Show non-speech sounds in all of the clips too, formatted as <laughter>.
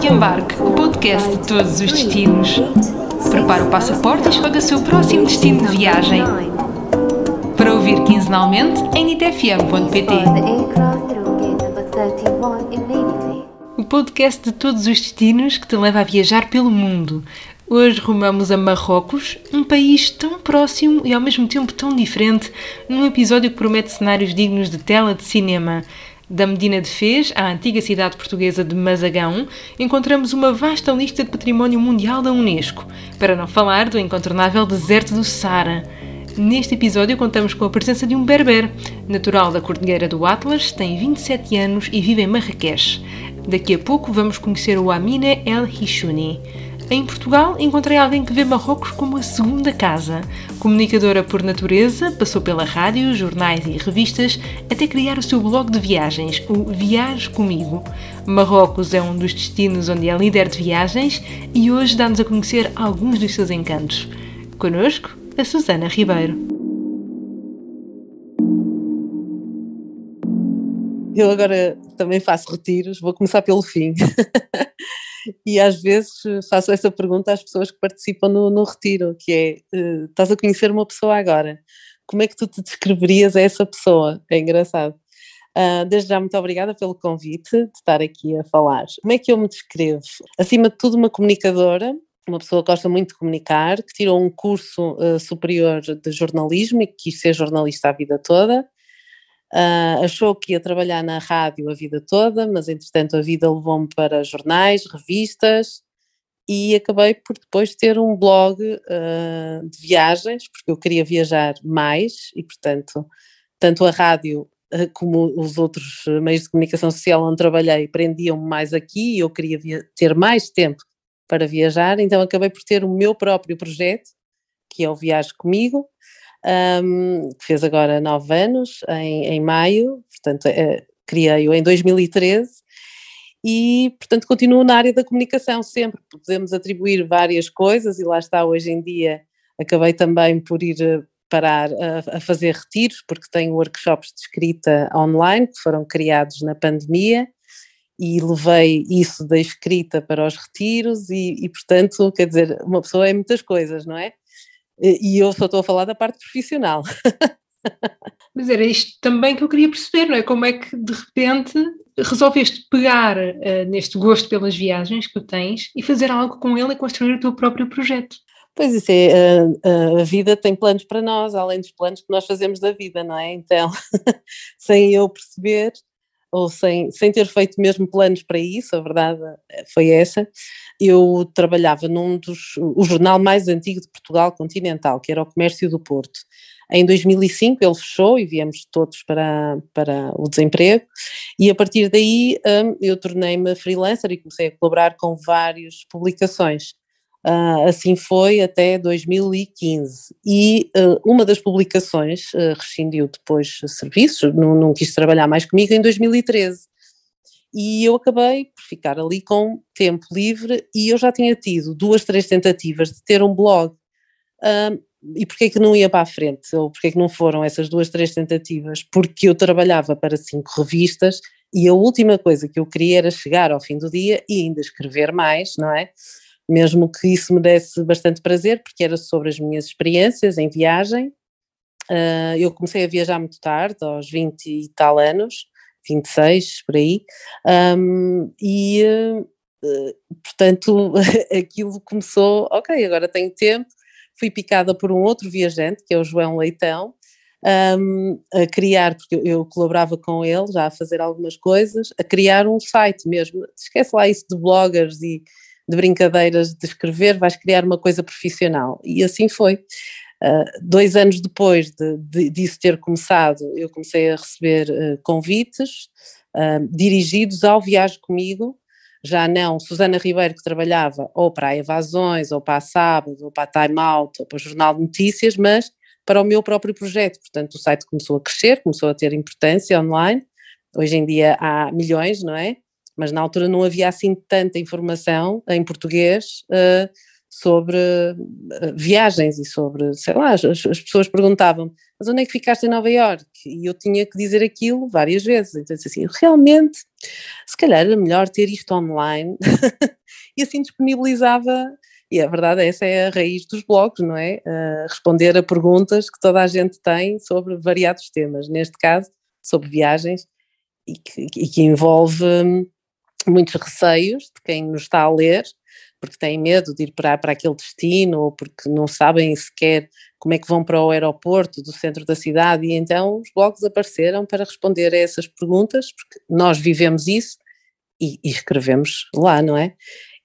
de Embarque, o podcast de todos os destinos. Prepare o passaporte e escolha o seu próximo destino de viagem. Para ouvir quinzenalmente em nitfm.pt. O podcast de todos os destinos que te leva a viajar pelo mundo. Hoje rumamos a Marrocos, um país tão próximo e ao mesmo tempo tão diferente, num episódio que promete cenários dignos de tela de cinema. Da Medina de Fez à antiga cidade portuguesa de Mazagão, encontramos uma vasta lista de património mundial da Unesco, para não falar do incontornável deserto do Sara. Neste episódio contamos com a presença de um berber, natural da Cordilheira do Atlas, tem 27 anos e vive em Marrakech. Daqui a pouco vamos conhecer o Amine El Hishuni. Em Portugal, encontrei alguém que vê Marrocos como a segunda casa. Comunicadora por natureza, passou pela rádio, jornais e revistas, até criar o seu blog de viagens, o Viaje Comigo. Marrocos é um dos destinos onde é líder de viagens e hoje dá-nos a conhecer alguns dos seus encantos. Conosco, a Susana Ribeiro. Eu agora também faço retiros, vou começar pelo fim. <laughs> e às vezes faço essa pergunta às pessoas que participam no, no retiro, que é, uh, estás a conhecer uma pessoa agora, como é que tu te descreverias a essa pessoa? É engraçado. Uh, desde já, muito obrigada pelo convite de estar aqui a falar. Como é que eu me descrevo? Acima de tudo, uma comunicadora, uma pessoa que gosta muito de comunicar, que tirou um curso uh, superior de jornalismo e que quis ser jornalista a vida toda, Uh, achou que ia trabalhar na rádio a vida toda, mas entretanto a vida levou-me para jornais, revistas e acabei por depois ter um blog uh, de viagens, porque eu queria viajar mais e portanto tanto a rádio uh, como os outros meios de comunicação social onde trabalhei prendiam-me mais aqui e eu queria ter mais tempo para viajar, então acabei por ter o meu próprio projeto, que é o Viaje Comigo, um, que fez agora nove anos, em, em maio, portanto, é, criei-o em 2013 e, portanto, continuo na área da comunicação sempre. Podemos atribuir várias coisas e lá está, hoje em dia acabei também por ir eh, parar a, a fazer retiros, porque tenho workshops de escrita online que foram criados na pandemia e levei isso da escrita para os retiros e, e, portanto, quer dizer, uma pessoa é muitas coisas, não é? E eu só estou a falar da parte profissional. <laughs> Mas era isto também que eu queria perceber, não é? Como é que de repente resolveste pegar uh, neste gosto pelas viagens que tu tens e fazer algo com ele e construir o teu próprio projeto? Pois isso é, a, a, vida tem planos para nós, além dos planos que nós fazemos da vida, não é? Então, <laughs> sem eu perceber, ou sem, sem ter feito mesmo planos para isso, a verdade foi essa, eu trabalhava num dos, o jornal mais antigo de Portugal continental, que era o Comércio do Porto. Em 2005 ele fechou e viemos todos para, para o desemprego e a partir daí um, eu tornei-me freelancer e comecei a colaborar com várias publicações. Uh, assim foi até 2015 e uh, uma das publicações uh, rescindiu depois serviços, não, não quis trabalhar mais comigo em 2013 e eu acabei por ficar ali com tempo livre e eu já tinha tido duas, três tentativas de ter um blog. Um, e porquê que não ia para a frente? Ou porquê que não foram essas duas, três tentativas? Porque eu trabalhava para cinco revistas e a última coisa que eu queria era chegar ao fim do dia e ainda escrever mais, não é? Mesmo que isso me desse bastante prazer, porque era sobre as minhas experiências em viagem. Uh, eu comecei a viajar muito tarde, aos 20 e tal anos, 26, por aí, um, e uh, portanto <laughs> aquilo começou, ok, agora tenho tempo, fui picada por um outro viajante, que é o João Leitão, um, a criar, porque eu, colaborava com ele já a fazer algumas coisas, a criar um site mesmo, esquece lá isso de bloggers e de brincadeiras de escrever, vais criar uma coisa profissional, e assim foi. Uh, dois anos depois de, de, disso ter começado, eu comecei a receber uh, convites uh, dirigidos ao Viagem Comigo, já não Susana Ribeiro que trabalhava ou para a Evasões, ou para a Sábado, ou para a Time Out, ou para o Jornal de Notícias, mas para o meu próprio projeto. Portanto, o site começou a crescer, começou a ter importância online. Hoje em dia há milhões, não é? Mas na altura não havia assim tanta informação em português sobre uh, viagens e sobre, sei lá, as, as pessoas perguntavam mas onde é que ficaste em Nova Iorque? E eu tinha que dizer aquilo várias vezes, então assim, realmente, se calhar era melhor ter isto online, <laughs> e assim disponibilizava, e a verdade essa é a raiz dos blogs, não é? Uh, responder a perguntas que toda a gente tem sobre variados temas, neste caso, sobre viagens, e que, e que envolve hum, muitos receios de quem nos está a ler, porque têm medo de ir para, para aquele destino ou porque não sabem sequer como é que vão para o aeroporto do centro da cidade e então os blogs apareceram para responder a essas perguntas, porque nós vivemos isso e, e escrevemos lá, não é?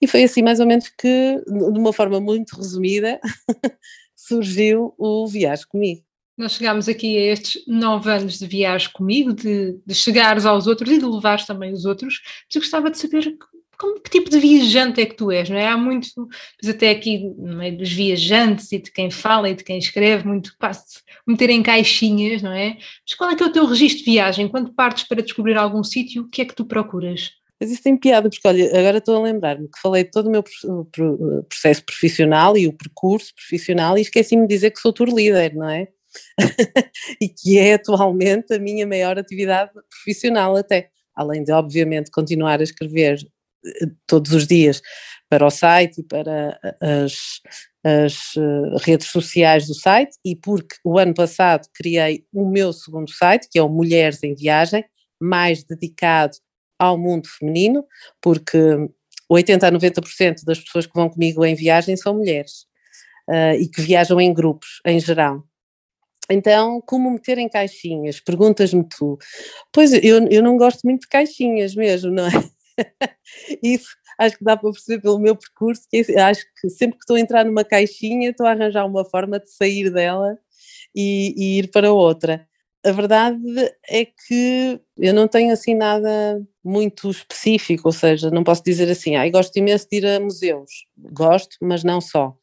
E foi assim mais ou menos que, de uma forma muito resumida, <laughs> surgiu o Viagem Comigo. Nós chegámos aqui a estes nove anos de viagem comigo, de, de chegares aos outros e de levares também os outros, mas eu gostava de saber como, que tipo de viajante é que tu és, não é? Há muito, até aqui no meio dos viajantes e de quem fala e de quem escreve, muito passo meter em caixinhas, não é? Mas qual é que é o teu registro de viagem? Quando partes para descobrir algum sítio, o que é que tu procuras? Mas isso tem piada, porque olha, agora estou a lembrar-me que falei de todo o meu processo profissional e o percurso profissional e esqueci-me de dizer que sou tour líder, não é? <laughs> e que é atualmente a minha maior atividade profissional até. Além de, obviamente, continuar a escrever todos os dias para o site e para as, as eh, redes sociais do site e porque o ano passado criei o meu segundo site, que é o Mulheres em Viagem, mais dedicado ao mundo feminino, porque 80 a 90% das pessoas que vão comigo em viagem são mulheres uh, e que viajam em grupos, em geral. Então, como meter em caixinhas? Perguntas-me tu. Pois, eu, eu não gosto muito de caixinhas mesmo, não é? <laughs> Isso acho que dá para perceber pelo meu percurso, que é acho que sempre que estou a entrar numa caixinha estou a arranjar uma forma de sair dela e, e ir para outra. A verdade é que eu não tenho assim nada muito específico, ou seja, não posso dizer assim, ah, gosto imenso de ir a museus. Gosto, mas não só.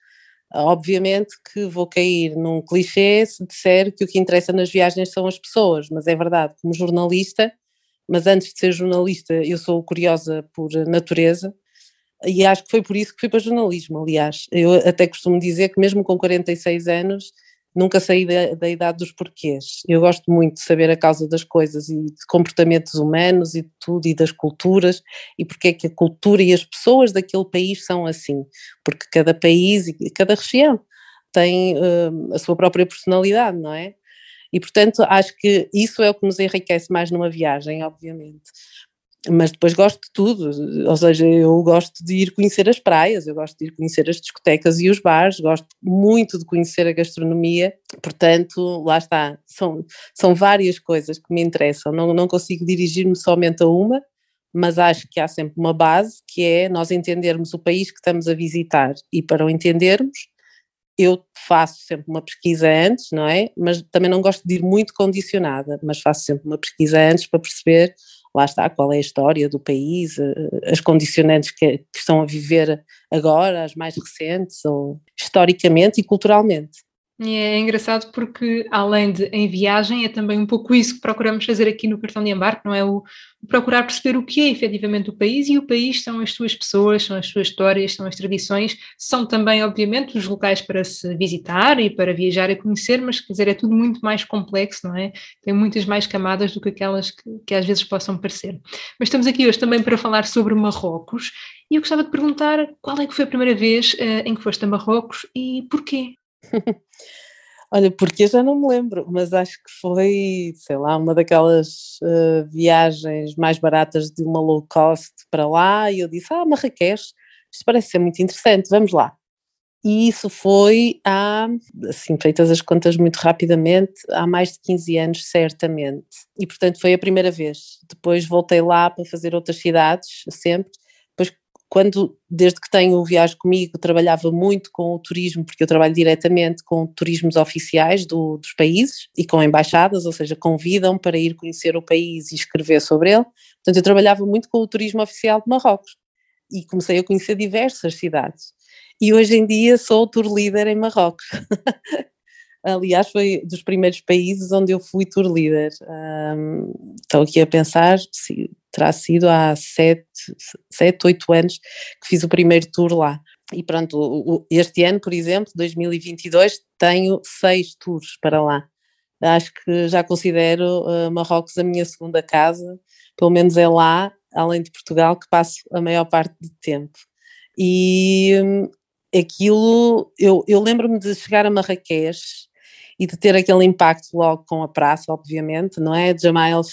Obviamente que vou cair num clichê se disser que o que interessa nas viagens são as pessoas, mas é verdade, como jornalista, mas antes de ser jornalista eu sou curiosa por natureza e acho que foi por isso que fui para jornalismo, aliás. Eu até costumo dizer que mesmo com 46 anos nunca saí da, da, idade dos porquês. Eu gosto muito de saber a causa das coisas e de comportamentos humanos e de tudo e das culturas e porque é que a cultura e as pessoas daquele país são assim, porque cada país e cada região tem uh, a sua própria personalidade, não é? E, portanto, acho que isso é o que nos enriquece mais numa viagem, obviamente. Mas depois gosto de tudo, ou seja, eu gosto de ir conhecer as praias, eu gosto de ir conhecer as discotecas e os bares, gosto muito de conhecer a gastronomia, portanto, lá está, são, são várias coisas que me interessam, não, não consigo dirigir-me somente a uma, mas acho que há sempre uma base que é nós entendermos o país que estamos a visitar. E para o entendermos eu faço sempre uma pesquisa antes, não é? Mas também não gosto de ir muito condicionada, mas faço sempre uma pesquisa antes para perceber, lá está, qual é a história do país, eh, as condicionantes que, que estão a viver agora, as mais recentes, ou historicamente e culturalmente. E é engraçado porque, além de em viagem, é também um pouco isso que procuramos fazer aqui no cartão de embarque, não é? O, procurar perceber o que é efetivamente o país e o país são as suas pessoas, são as suas histórias, são as tradições, são também, obviamente, os locais para se visitar e para viajar e conhecer, mas quer dizer, é tudo muito mais complexo, não é? Tem muitas mais camadas do que aquelas que, que às vezes possam parecer. Mas estamos aqui hoje também para falar sobre Marrocos e eu gostava de perguntar qual é que foi a primeira vez uh, em que foste a Marrocos e porquê? <laughs> Olha, porque eu já não me lembro, mas acho que foi, sei lá, uma daquelas uh, viagens mais baratas de uma low cost para lá, e eu disse, ah, Marrakech, isto parece ser muito interessante, vamos lá. E isso foi há, assim, feitas as contas muito rapidamente, há mais de 15 anos, certamente. E, portanto, foi a primeira vez. Depois voltei lá para fazer outras cidades, sempre, quando, desde que tenho o Viagem Comigo, trabalhava muito com o turismo, porque eu trabalho diretamente com turismos oficiais do, dos países e com embaixadas, ou seja, convidam para ir conhecer o país e escrever sobre ele. Portanto, eu trabalhava muito com o turismo oficial de Marrocos e comecei a conhecer diversas cidades. E hoje em dia sou tour líder em Marrocos. <laughs> Aliás, foi dos primeiros países onde eu fui tour líder. Um, estou aqui a pensar, se terá sido há sete, sete, oito anos que fiz o primeiro tour lá. e pronto, este ano, por exemplo, 2022, tenho seis tours para lá. Acho que já considero uh, Marrocos a minha segunda casa, pelo menos é lá, além de Portugal, que passo a maior parte do tempo. E um, aquilo, eu, eu lembro-me de chegar a Marrakech e de ter aquele impacto logo com a praça, obviamente, não é? De Jamal El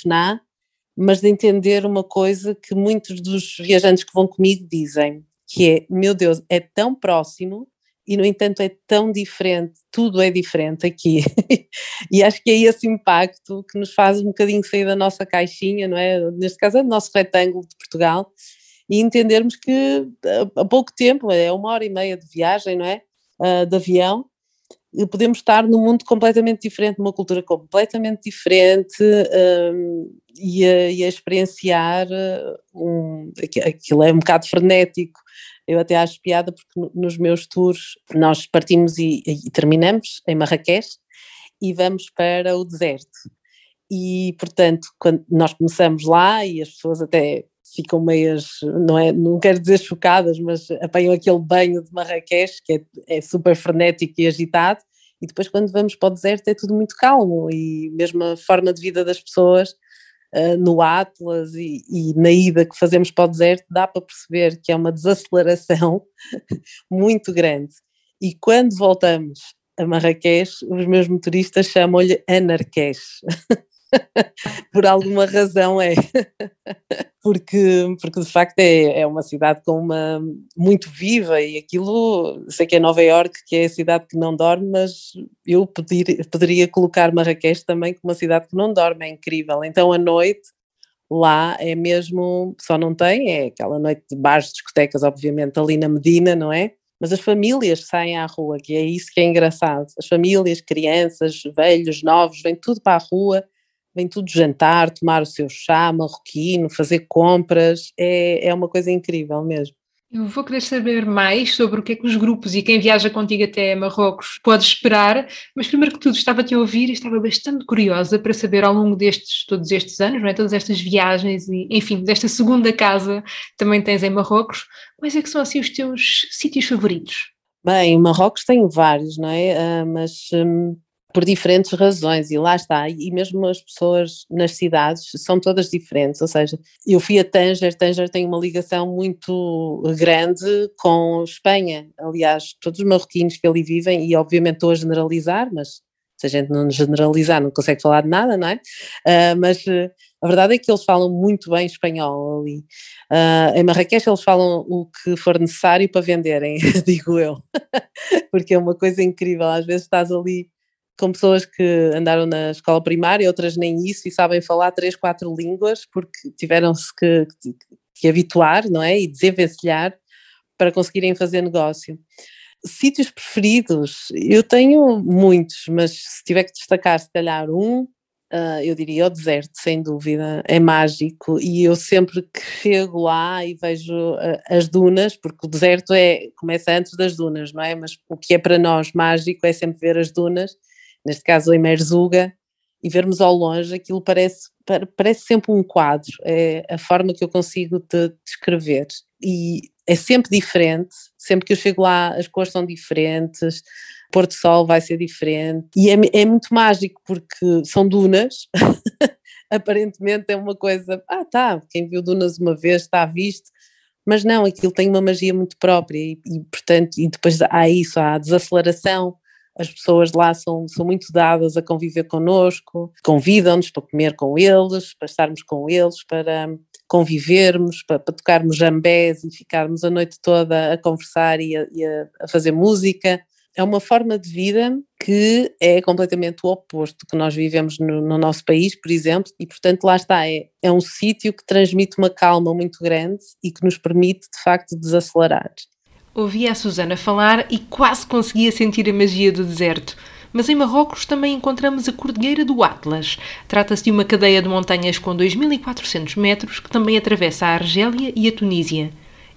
mas de entender uma coisa que muitos dos viajantes que vão comigo dizem, que é, meu Deus, é tão próximo e no entanto é tão diferente, tudo é diferente aqui. <laughs> e acho que é esse impacto que nos faz um bocadinho sair da nossa caixinha, não é? Neste caso é do nosso retângulo de Portugal, e entendermos que a pouco tempo, é uma hora e meia de viagem, não é? Uh, de avião, podemos estar num mundo completamente diferente, numa cultura completamente diferente um, e, a, e, a, experienciar ah, um, aquilo é um bocado frenético. Eu até acho piada porque nos meus tours nós partimos e, e terminamos em Marrakech e vamos para o deserto. E, portanto, quando nós começamos lá e as pessoas até ficam meias, não, é, não quero dizer chocadas, mas apanham aquele banho de Marrakech que é, é super frenético e agitado, e depois quando vamos para o deserto é tudo muito calmo e mesmo a forma de vida das pessoas uh, no Atlas e, e, na ida que fazemos para o deserto dá para perceber que é uma desaceleração <laughs> muito grande. E quando voltamos a Marrakech, os meus motoristas chamam-lhe Anarquesh. <laughs> <laughs> por alguma razão é. <laughs> porque, porque de facto é, é uma cidade com uma muito viva e aquilo, sei que é Nova Iorque, que é a cidade que não dorme, mas eu poder, poderia colocar Marrakech também como uma cidade que não dorme, é incrível. Então a noite lá é mesmo, só não tem, é aquela noite de bares, discotecas, obviamente, ali na Medina, não é? Mas as famílias saem à rua, que é isso que é engraçado. As famílias, crianças, velhos, novos, vêm tudo para a rua vem tudo jantar, tomar o seu chá marroquino, fazer compras, é, é uma coisa incrível mesmo. Eu vou querer saber mais sobre o que é que os grupos e quem viaja contigo até Marrocos pode esperar, mas primeiro que tudo estava-te a ouvir e estava bastante curiosa para saber ao longo destes, todos estes anos, não é? todas estas viagens e, enfim, desta segunda casa que também tens em Marrocos, quais é que são assim os teus sítios favoritos? Bem, Marrocos tem vários, não é? Uh, mas hum, por diferentes razões, e lá está, e mesmo as pessoas nas cidades são todas diferentes, ou seja, eu fui a Tanger, Tanger tem uma ligação muito grande com Espanha, aliás, todos os marroquinos que ali vivem, e obviamente estou a generalizar, mas se a gente não generalizar não consegue falar de nada, não é? Uh, mas uh, a verdade é que eles falam muito bem espanhol ali. Uh, em Marrakech eles falam o que for necessário para venderem, <laughs> digo eu, <laughs> porque é uma coisa incrível, às vezes estás ali com pessoas que andaram na escola primária, outras nem isso, e sabem falar três, quatro línguas, porque tiveram-se que, que, que, habituar, não é? E desenvencilhar para conseguirem fazer negócio. Sítios preferidos, eu tenho muitos, mas se tiver que destacar, se calhar um, uh, eu diria o deserto, sem dúvida, é mágico, e eu sempre que chego lá e vejo uh, as dunas, porque o deserto é, começa antes das dunas, não é? Mas o que é para nós mágico é sempre ver as dunas, neste caso em Merzuga, e vermos ao longe, aquilo parece, parece sempre um quadro, é a forma que eu consigo te descrever. E é sempre diferente, sempre que eu chego lá as cores são diferentes, pôr do sol vai ser diferente, e é, é muito mágico porque são dunas, <laughs> aparentemente é uma coisa, ah tá, quem viu dunas uma vez está visto, mas não, aquilo tem uma magia muito própria e, e portanto, e depois há isso, há a desaceleração, as pessoas lá são, são muito dadas a conviver connosco, convidam-nos para comer com eles, para estarmos com eles, para convivermos, para, para tocarmos jambés e ficarmos a noite toda a conversar e a, e a, a fazer música. É uma forma de vida que é completamente o oposto que nós vivemos no, no, nosso país, por exemplo, e portanto lá está, é, é um sítio que transmite uma calma muito grande e que nos permite de facto desacelerar. Ouvia a Susana falar e quase conseguia sentir a magia do deserto. Mas em Marrocos também encontramos a Cordilheira do Atlas. Trata-se de uma cadeia de montanhas com 2.400 metros que também atravessa a Argélia e a Tunísia.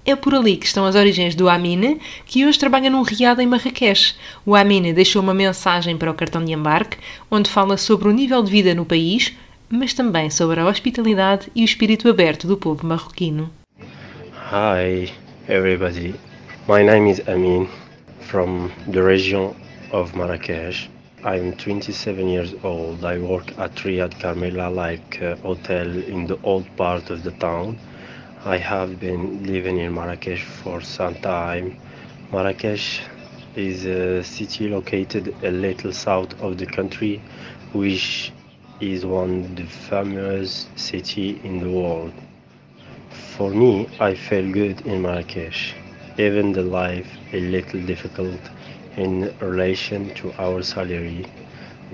É por ali que estão as origens do Amine, que hoje trabalha num riado em Marrakech. O Amine deixou uma mensagem para o cartão de embarque, onde fala sobre o nível de vida no país, mas também sobre a hospitalidade e o espírito aberto do povo marroquino. Hi, everybody. My name is Amin from the region of Marrakesh. I'm 27 years old. I work at Riyadh Carmela like uh, hotel in the old part of the town. I have been living in Marrakesh for some time. Marrakesh is a city located a little south of the country, which is one of the famous city in the world. For me, I feel good in Marrakesh even the life a little difficult in relation to our salary.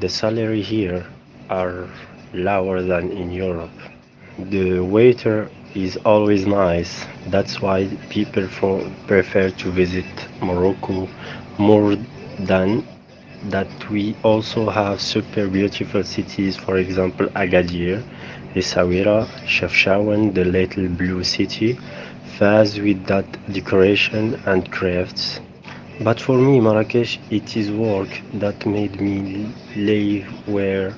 The salary here are lower than in Europe. The waiter is always nice. That's why people prefer to visit Morocco more than that we also have super beautiful cities, for example Agadir, Essaouira, Chefchaouen, the little blue city, fast with that decoration and crafts. But for me, Marrakesh, it is work that made me live where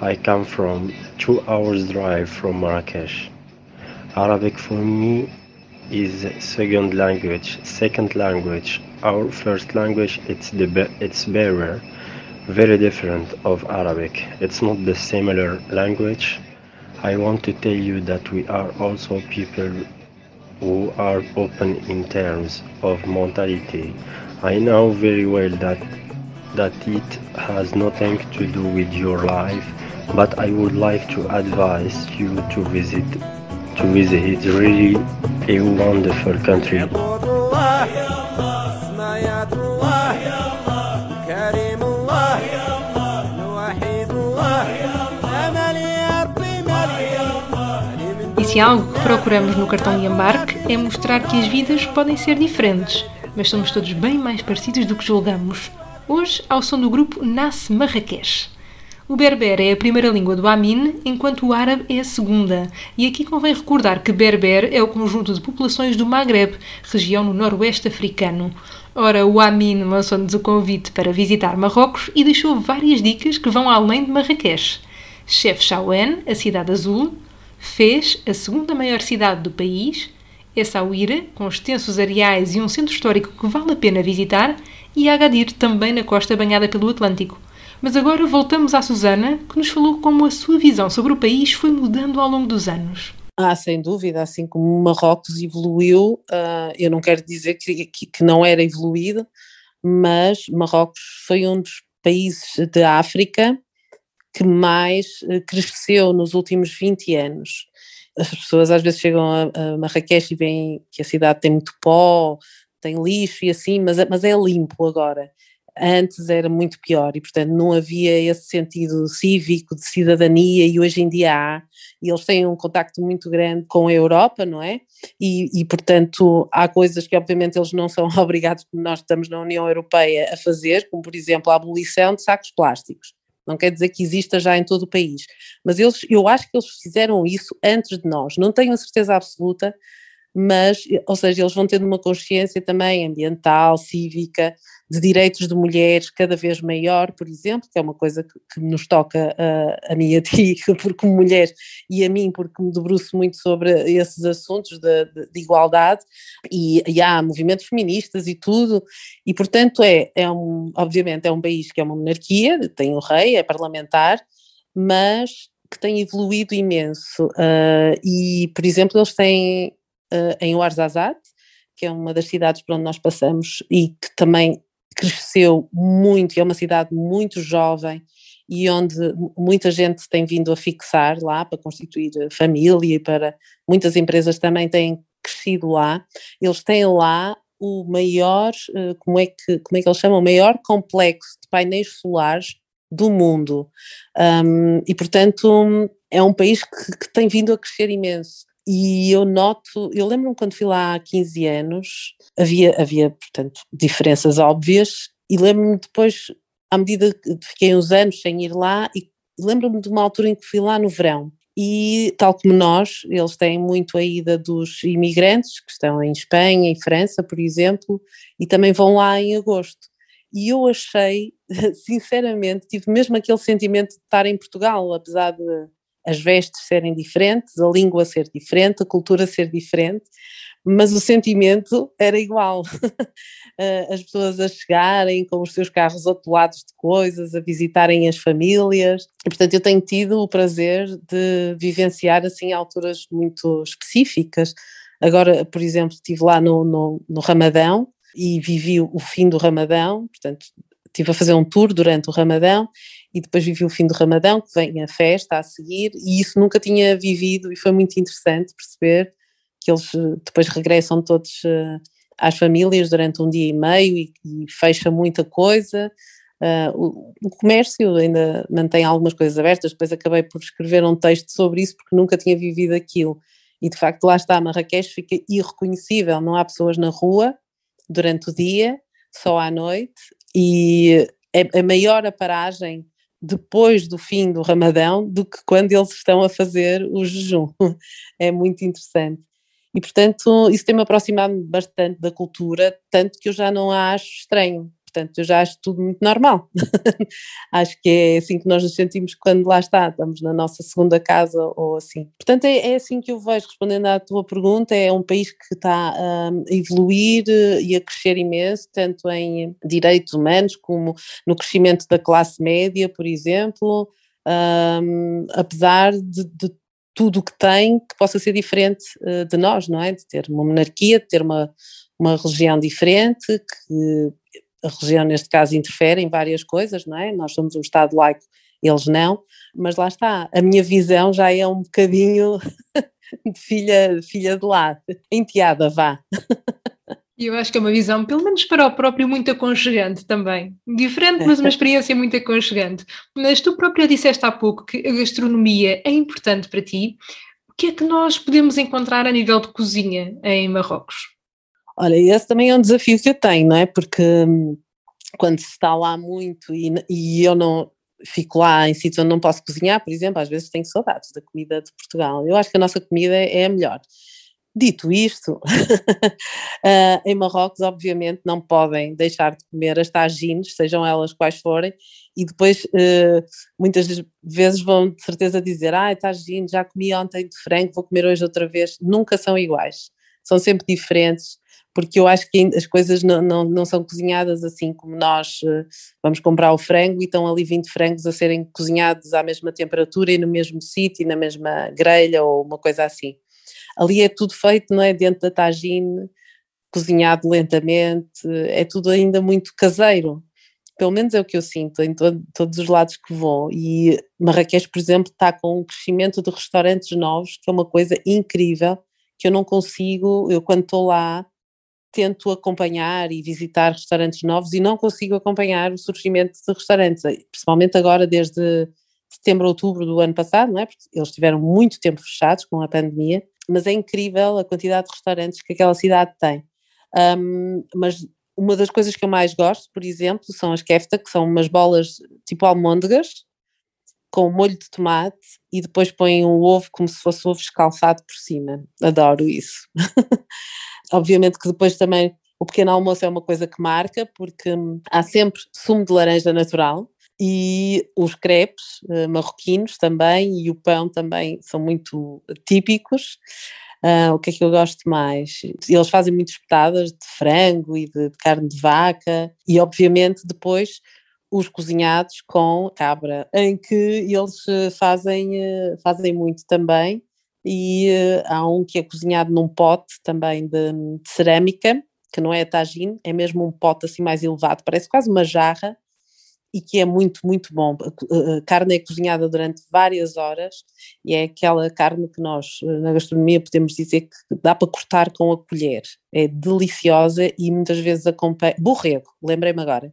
I come from, two hours drive from Marrakesh. Arabic for me is second language, second language. Our first language, it's the it's Berber, very different of Arabic. It's not the similar language. I want to tell you that we are also people who are open in terms of mentality. I know very well that that it has nothing to do with your life, but I would like to advise you to visit to visit. It's really a wonderful country. Se algo que procuramos no cartão de embarque é mostrar que as vidas podem ser diferentes, mas somos todos bem mais parecidos do que julgamos. Hoje, ao som do grupo Nasce Marrakech. O berber é a primeira língua do Amin, enquanto o árabe é a segunda. E aqui convém recordar que berber é o conjunto de populações do Maghreb, região no noroeste africano. Ora, o Amin lançou-nos o convite para visitar Marrocos e deixou várias dicas que vão além de Marrakech. Chef Chaouen, a cidade azul, fez a segunda maior cidade do país, Essaouira, com extensos areais e um centro histórico que vale a pena visitar, e Agadir, também na costa banhada pelo Atlântico. Mas agora voltamos à Susana, que nos falou como a sua visão sobre o país foi mudando ao longo dos anos. Ah, sem dúvida, assim como Marrocos evoluiu, uh, eu não quero dizer que, que, que não era evoluído, mas Marrocos foi um dos países da África que mais eh, cresceu nos últimos 20 anos. As pessoas às vezes chegam a, Marrakech e veem que a cidade tem muito pó, tem lixo e assim, mas, é, mas é limpo agora. Antes era muito pior e, portanto, não havia esse sentido cívico de cidadania e hoje em dia há. E eles têm um contacto muito grande com a Europa, não é? E, e, portanto, há coisas que, obviamente, eles não são <laughs> obrigados, nós estamos na União Europeia, a fazer, como, por exemplo, a abolição de sacos plásticos não quer dizer que exista já em todo o país, mas eles, eu acho que eles fizeram isso antes de nós, não tenho a certeza absoluta, mas, ou seja, eles vão tendo uma consciência também ambiental, cívica, de direitos de mulheres cada vez maior, por exemplo, que é uma coisa que, que nos toca a, a mim e a ti, <laughs> porque mulher, e a mim, porque me debruço muito sobre esses assuntos de, de, de igualdade, e, e, há movimentos feministas e tudo, e portanto é, é um, obviamente é um país que é uma monarquia, tem um rei, é parlamentar, mas que tem evoluído imenso, uh, e por exemplo eles têm uh, em Ouarzazate, que é uma das cidades por onde nós passamos e que também cresceu muito, é uma cidade muito jovem e onde muita gente tem vindo a fixar lá para constituir família e para muitas empresas também têm crescido lá. Eles têm lá o maior, eh, como é que, como é que eles chamam? O maior complexo de painéis solares do mundo. Um, e, portanto, é um país que, que, tem vindo a crescer imenso. E eu noto, eu lembro-me quando fui lá há 15 anos, havia, havia portanto, diferenças óbvias, e lembro-me depois, à medida que fiquei uns anos sem ir lá, e lembro-me de uma altura em que fui lá no verão, e tal como nós, eles têm muito a ida dos imigrantes que estão em Espanha e França, por exemplo, e também vão lá em agosto. E eu achei, <laughs> sinceramente, tive mesmo aquele sentimento de estar em Portugal, apesar de as vestes serem diferentes, a língua ser diferente, a cultura ser diferente, mas o sentimento era igual. <laughs> As pessoas a chegarem com os seus carros atolados de coisas, a visitarem as famílias. E, portanto, eu tenho tido o prazer de vivenciar assim alturas muito específicas. Agora, por exemplo, estive lá no, no, no Ramadão e vivi o fim do Ramadão, portanto, estive a fazer um tour durante o Ramadão e depois vivi o fim do Ramadão, que vem a festa a seguir, e isso nunca tinha vivido e foi muito interessante perceber que eles eh, depois regressam todos uh, às famílias durante um dia e meio e, e fecha muita coisa. Uh, o, o, comércio ainda mantém algumas coisas abertas, depois acabei por escrever um texto sobre isso porque nunca tinha vivido aquilo. E de facto lá está, Marrakech fica irreconhecível, não há pessoas na rua durante o dia, só à noite, e é a maior a paragem depois do fim do Ramadão do que quando eles estão a fazer o jejum. <laughs> É muito interessante. E, portanto, isso tem-me aproximado bastante da cultura, tanto que eu já não a acho estranho. Portanto, eu já acho tudo muito normal. <laughs> acho que é assim que nós nos sentimos quando lá está, estamos na nossa segunda casa ou assim. Portanto, é, é assim que eu vejo, respondendo à tua pergunta, é um país que está hum, a evoluir eh, e a crescer imenso, tanto em direitos humanos como no crescimento da classe média, por exemplo, um, apesar de, de tudo o que tem que possa ser diferente uh, de nós, não é? De ter uma monarquia, de ter uma, uma religião diferente, que a religião neste caso interfere em várias coisas, não é? Nós somos um Estado laico, eles não, mas lá está, a minha visão já é um bocadinho <laughs> de filha, filha de lá, enteada, vá. E eu acho que é uma visão, pelo menos para o próprio, muito aconchegante também. Diferente, mas uma experiência muito aconchegante. Mas tu própria disseste há pouco que a gastronomia é importante para ti. O que é que nós podemos encontrar a nível de cozinha em Marrocos? Olha, esse também é um desafio que eu tenho, não é? Porque hum, quando se está lá muito e, e eu não fico lá em sítios onde não posso cozinhar, por exemplo, às vezes tenho saudades da comida de Portugal. Eu acho que a nossa comida é a melhor. Dito isto, uh, <laughs> em Marrocos, obviamente, não podem deixar de comer as tagines, sejam elas quais forem, e depois uh, muitas vezes vão de certeza dizer: Ah, tagine, já comi ontem de frango, vou comer hoje outra vez. Nunca são iguais, são sempre diferentes, porque eu acho que as coisas não, não, não são cozinhadas assim como nós uh, vamos comprar o frango e estão ali 20 frangos a serem cozinhados à mesma temperatura e no mesmo sítio, na mesma grelha ou uma coisa assim ali é tudo feito, não é? Dentro da tagine, cozinhado lentamente, é tudo ainda muito caseiro. Pelo menos é o que eu sinto em todo, todos os lados que vou. E Marrakech, por exemplo, está com um crescimento de restaurantes novos, que é uma coisa incrível, que eu não consigo, eu quando estou lá, tento acompanhar e visitar restaurantes novos e não consigo acompanhar o surgimento de restaurantes, principalmente agora desde setembro, outubro do ano passado, não é? Porque eles tiveram muito tempo fechados com a pandemia mas é incrível a quantidade de restaurantes que aquela cidade tem. Um, mas uma das coisas que eu mais gosto, por exemplo, são as kefta, que são umas bolas tipo almôndegas, com molho de tomate e depois põem um ovo como se fosse ovo escalfado por cima. Adoro isso. <laughs> Obviamente que depois também o pequeno almoço é uma coisa que marca, porque há sempre sumo de laranja natural, e os crepes uh, marroquinos também e o pão também são muito típicos. Uh, o que é que eu gosto mais? Eles fazem muitas espetadas de frango e de, de, carne de vaca e obviamente depois os cozinhados com cabra, em que eles eh, fazem, fazem muito também e há um que é cozinhado num pote também de, de cerâmica, que não é tagine, é mesmo um pote assim mais elevado, parece quase uma jarra, e que é muito, muito bom. A carne é cozinhada durante várias horas e é aquela carne que nós, na gastronomia, podemos dizer que dá para cortar com a colher. É deliciosa e muitas vezes acompanha. Borrego, lembrei-me agora.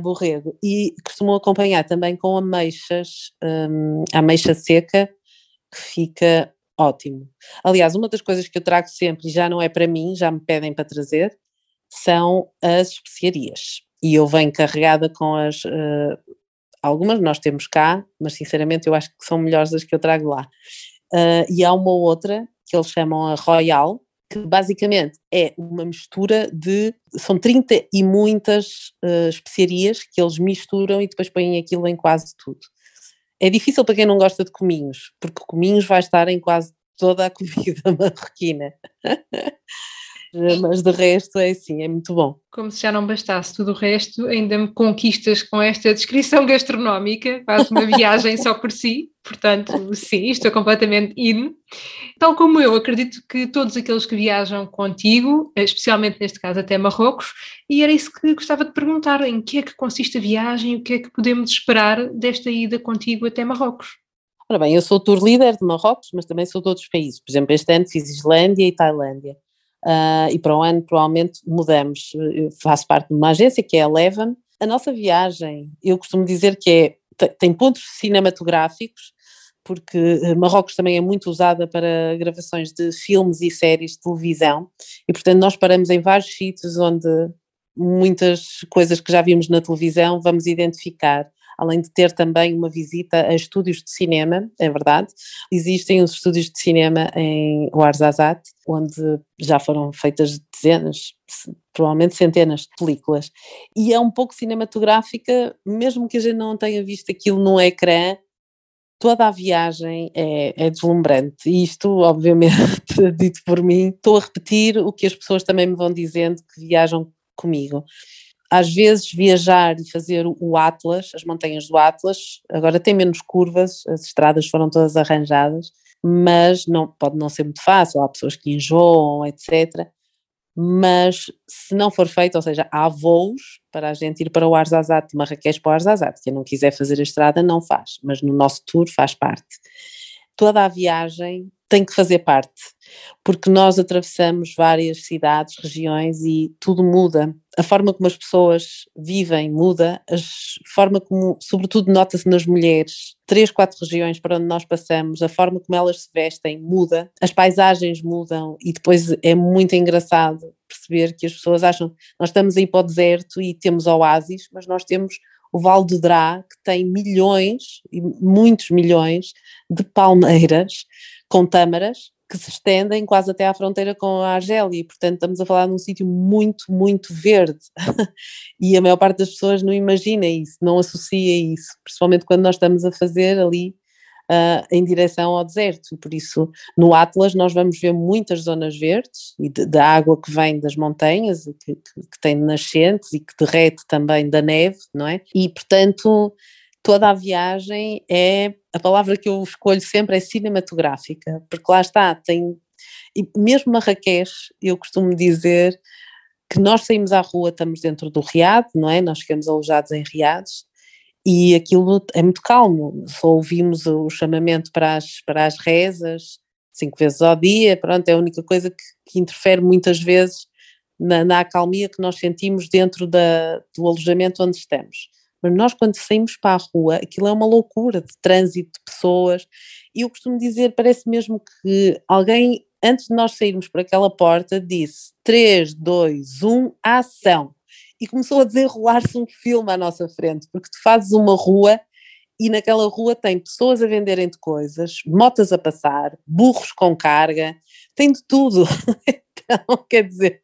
Borrego. E costumam acompanhar também com ameixas, um, ameixa seca, que fica ótimo. Aliás, uma das coisas que eu trago sempre, e já não é para mim, já me pedem para trazer, são as especiarias e eu venho carregada com as. Uh, algumas nós temos cá, mas sinceramente eu acho que são melhores as que eu trago lá. Uh, e há uma outra que eles chamam a Royal, que basicamente é uma mistura de. São 30 e muitas uh, especiarias que eles misturam e depois põem aquilo em quase tudo. É difícil para quem não gosta de cominhos, porque cominhos vai estar em quase toda a <laughs> comida marroquina. <laughs> Mas de resto é assim, é muito bom. Como se já não bastasse tudo o resto, ainda me conquistas com esta descrição gastronómica, faz uma viagem só por si, portanto, sim, estou completamente in. Tal como eu, acredito que todos aqueles que viajam contigo, especialmente neste caso até Marrocos, e era isso que gostava de perguntar, em que é que consiste a viagem, o que é que podemos esperar desta ida contigo até Marrocos? Ora bem, eu sou tour líder de Marrocos, mas também sou de outros países. Por exemplo, este ano fiz Islândia e Tailândia. Uh, e para o ano provavelmente mudamos. Eu faço parte de uma agência que é a Levan. A nossa viagem, eu costumo dizer que é, tem pontos cinematográficos, porque eh, Marrocos também é muito usada para gravações de filmes e séries de televisão, e portanto nós paramos em vários sítios onde muitas coisas que já vimos na televisão vamos identificar além de ter também uma visita a estúdios de cinema, é verdade. Existem os estúdios de cinema em Ouarzazate, onde já foram feitas dezenas, provavelmente centenas de películas. E é um pouco cinematográfica, mesmo que a gente não tenha visto aquilo no ecrã, toda a viagem é, é, deslumbrante. E isto, obviamente, <laughs> dito por mim, estou a repetir o que as pessoas também me vão dizendo que viajam comigo às vezes viajar e fazer o Atlas, as montanhas do Atlas, agora tem menos curvas, as estradas foram todas arranjadas, mas não, pode não ser muito fácil, há pessoas que enjoam, etc. Mas se não for feito, ou seja, há voos para a gente ir para o Arzazat, de Marrakech para o Arzazat, quem não quiser fazer a estrada não faz, mas no nosso tour faz parte. Toda a viagem tem que fazer parte, porque nós atravessamos várias cidades, regiões e tudo muda. A forma como as pessoas vivem muda, a forma como, sobretudo, nota-se nas mulheres. Três, quatro regiões para onde nós passamos, a forma como elas se vestem muda, as paisagens mudam e depois é muito engraçado perceber que as pessoas acham nós estamos aí para o deserto e temos oásis, mas nós temos o Vale do Drá, que tem milhões, e muitos milhões, de palmeiras com tâmaras que se estendem quase até à fronteira com a Argélia, e portanto estamos a falar de um sítio muito, muito verde. <laughs> e a maior parte das pessoas não imagina isso, não associa isso, principalmente quando nós estamos a fazer ali uh, em direção ao deserto. Por isso, no Atlas, nós vamos ver muitas zonas verdes e da água que vem das montanhas, que, que, que tem nascentes e que derrete também da neve, não é? E portanto, toda a viagem é a palavra que eu escolho sempre é cinematográfica, porque lá está, tem e mesmo Marrakech, eu costumo dizer que nós saímos à rua, estamos dentro do Riad, não é? Nós ficamos alojados em Riads e aquilo é muito calmo, só ouvimos o chamamento para as, para as rezas cinco vezes ao dia, pronto, é a única coisa que, que interfere muitas vezes na, na acalmia que nós sentimos dentro da, do alojamento onde estamos. Mas nós quando saímos para a rua, aquilo é uma loucura de trânsito de pessoas, e eu costumo dizer, parece mesmo que alguém, antes de nós sairmos por aquela porta, disse 3, 2, 1, ação e começou a desenrolar-se um filme à nossa frente, porque tu fazes uma rua e naquela rua tem pessoas a venderem de coisas, motas a passar, burros com carga, tem de tudo. <laughs> então, quer dizer,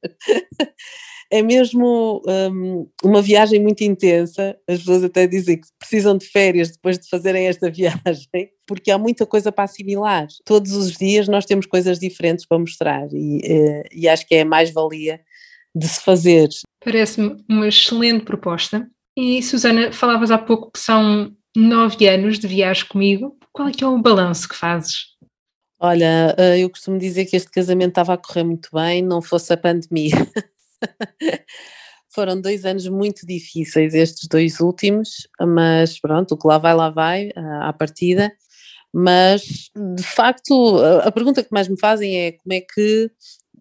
é mesmo um, uma viagem muito intensa. As pessoas até dizem que precisam de férias depois de fazerem esta <laughs> viagem, porque há muita coisa para assimilar. Todos os dias nós temos coisas diferentes para mostrar e, eh, e acho que é a mais-valia de se fazer. Parece-me uma excelente proposta. E Susana, falavas há pouco que são nove anos de viagem comigo. Qual é que é o balanço que fazes? Olha, eh, eu costumo dizer que este casamento estava a correr muito bem, não fosse a pandemia. <laughs> <laughs> Foram dois anos muito difíceis, estes dois últimos, mas pronto, o que lá vai, lá vai, eh, à partida. Mas, de facto, a pergunta que mais me fazem é como é que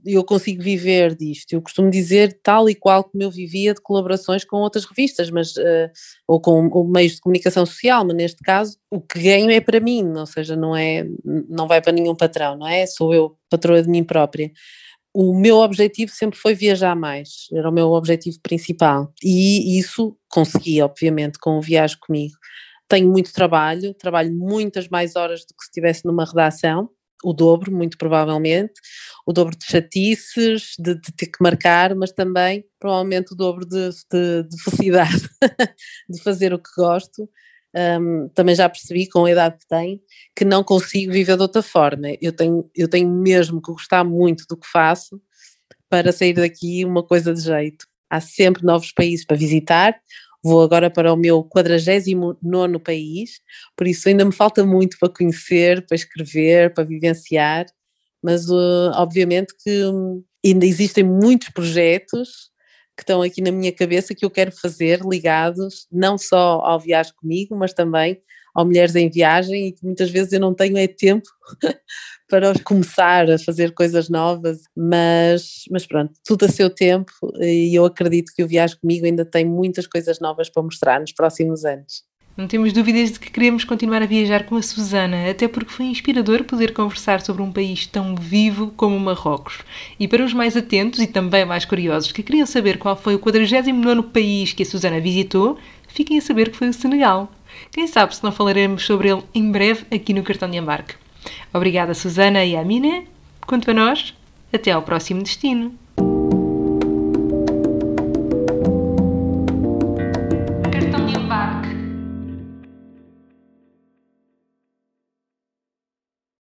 eu consigo viver disto. Eu costumo dizer tal e qual como eu vivia de colaborações com outras revistas, mas uh, ou com meios de comunicação social, mas neste caso o que ganho é para mim, ou seja, não é, não vai para nenhum patrão, não é? Sou eu patroa de mim própria. O meu objetivo sempre foi viajar mais, era o meu objetivo principal e isso consegui, obviamente, com o Viagem Comigo. Tenho muito trabalho, trabalho muitas mais horas do que se estivesse numa redação, o dobro, muito provavelmente, o dobro de chatices, de, de, ter que marcar, mas também provavelmente o dobro de, de, de felicidade <laughs> de fazer o que gosto. Um, também já percebi com a idade que tenho que não consigo viver de outra forma. Eu tenho, eu tenho mesmo que gostar muito do que faço para sair daqui uma coisa de jeito. Há sempre novos países para visitar. Vou agora para o meu 49 país, por isso ainda me falta muito para conhecer, para escrever, para vivenciar, mas uh, obviamente que hum, ainda existem muitos projetos que estão aqui na minha cabeça que eu quero fazer ligados não só ao Viagem Comigo, mas também ao Mulheres em Viagem e que muitas vezes eu não tenho é tempo <laughs> para começar a fazer coisas novas, mas, mas pronto, tudo a seu tempo e eu acredito que o Viagem Comigo ainda tem muitas coisas novas para mostrar nos próximos anos. Não temos dúvidas de que queremos continuar a viajar com a Susana, até porque foi inspirador poder conversar sobre um país tão vivo como o Marrocos. E para os mais atentos e também mais curiosos que queriam saber qual foi o 49 país que a Susana visitou, fiquem a saber que foi o Senegal. Quem sabe se não falaremos sobre ele em breve aqui no Cartão de Embarque. Obrigada, Susana e Amina. Quanto a nós, até ao próximo destino.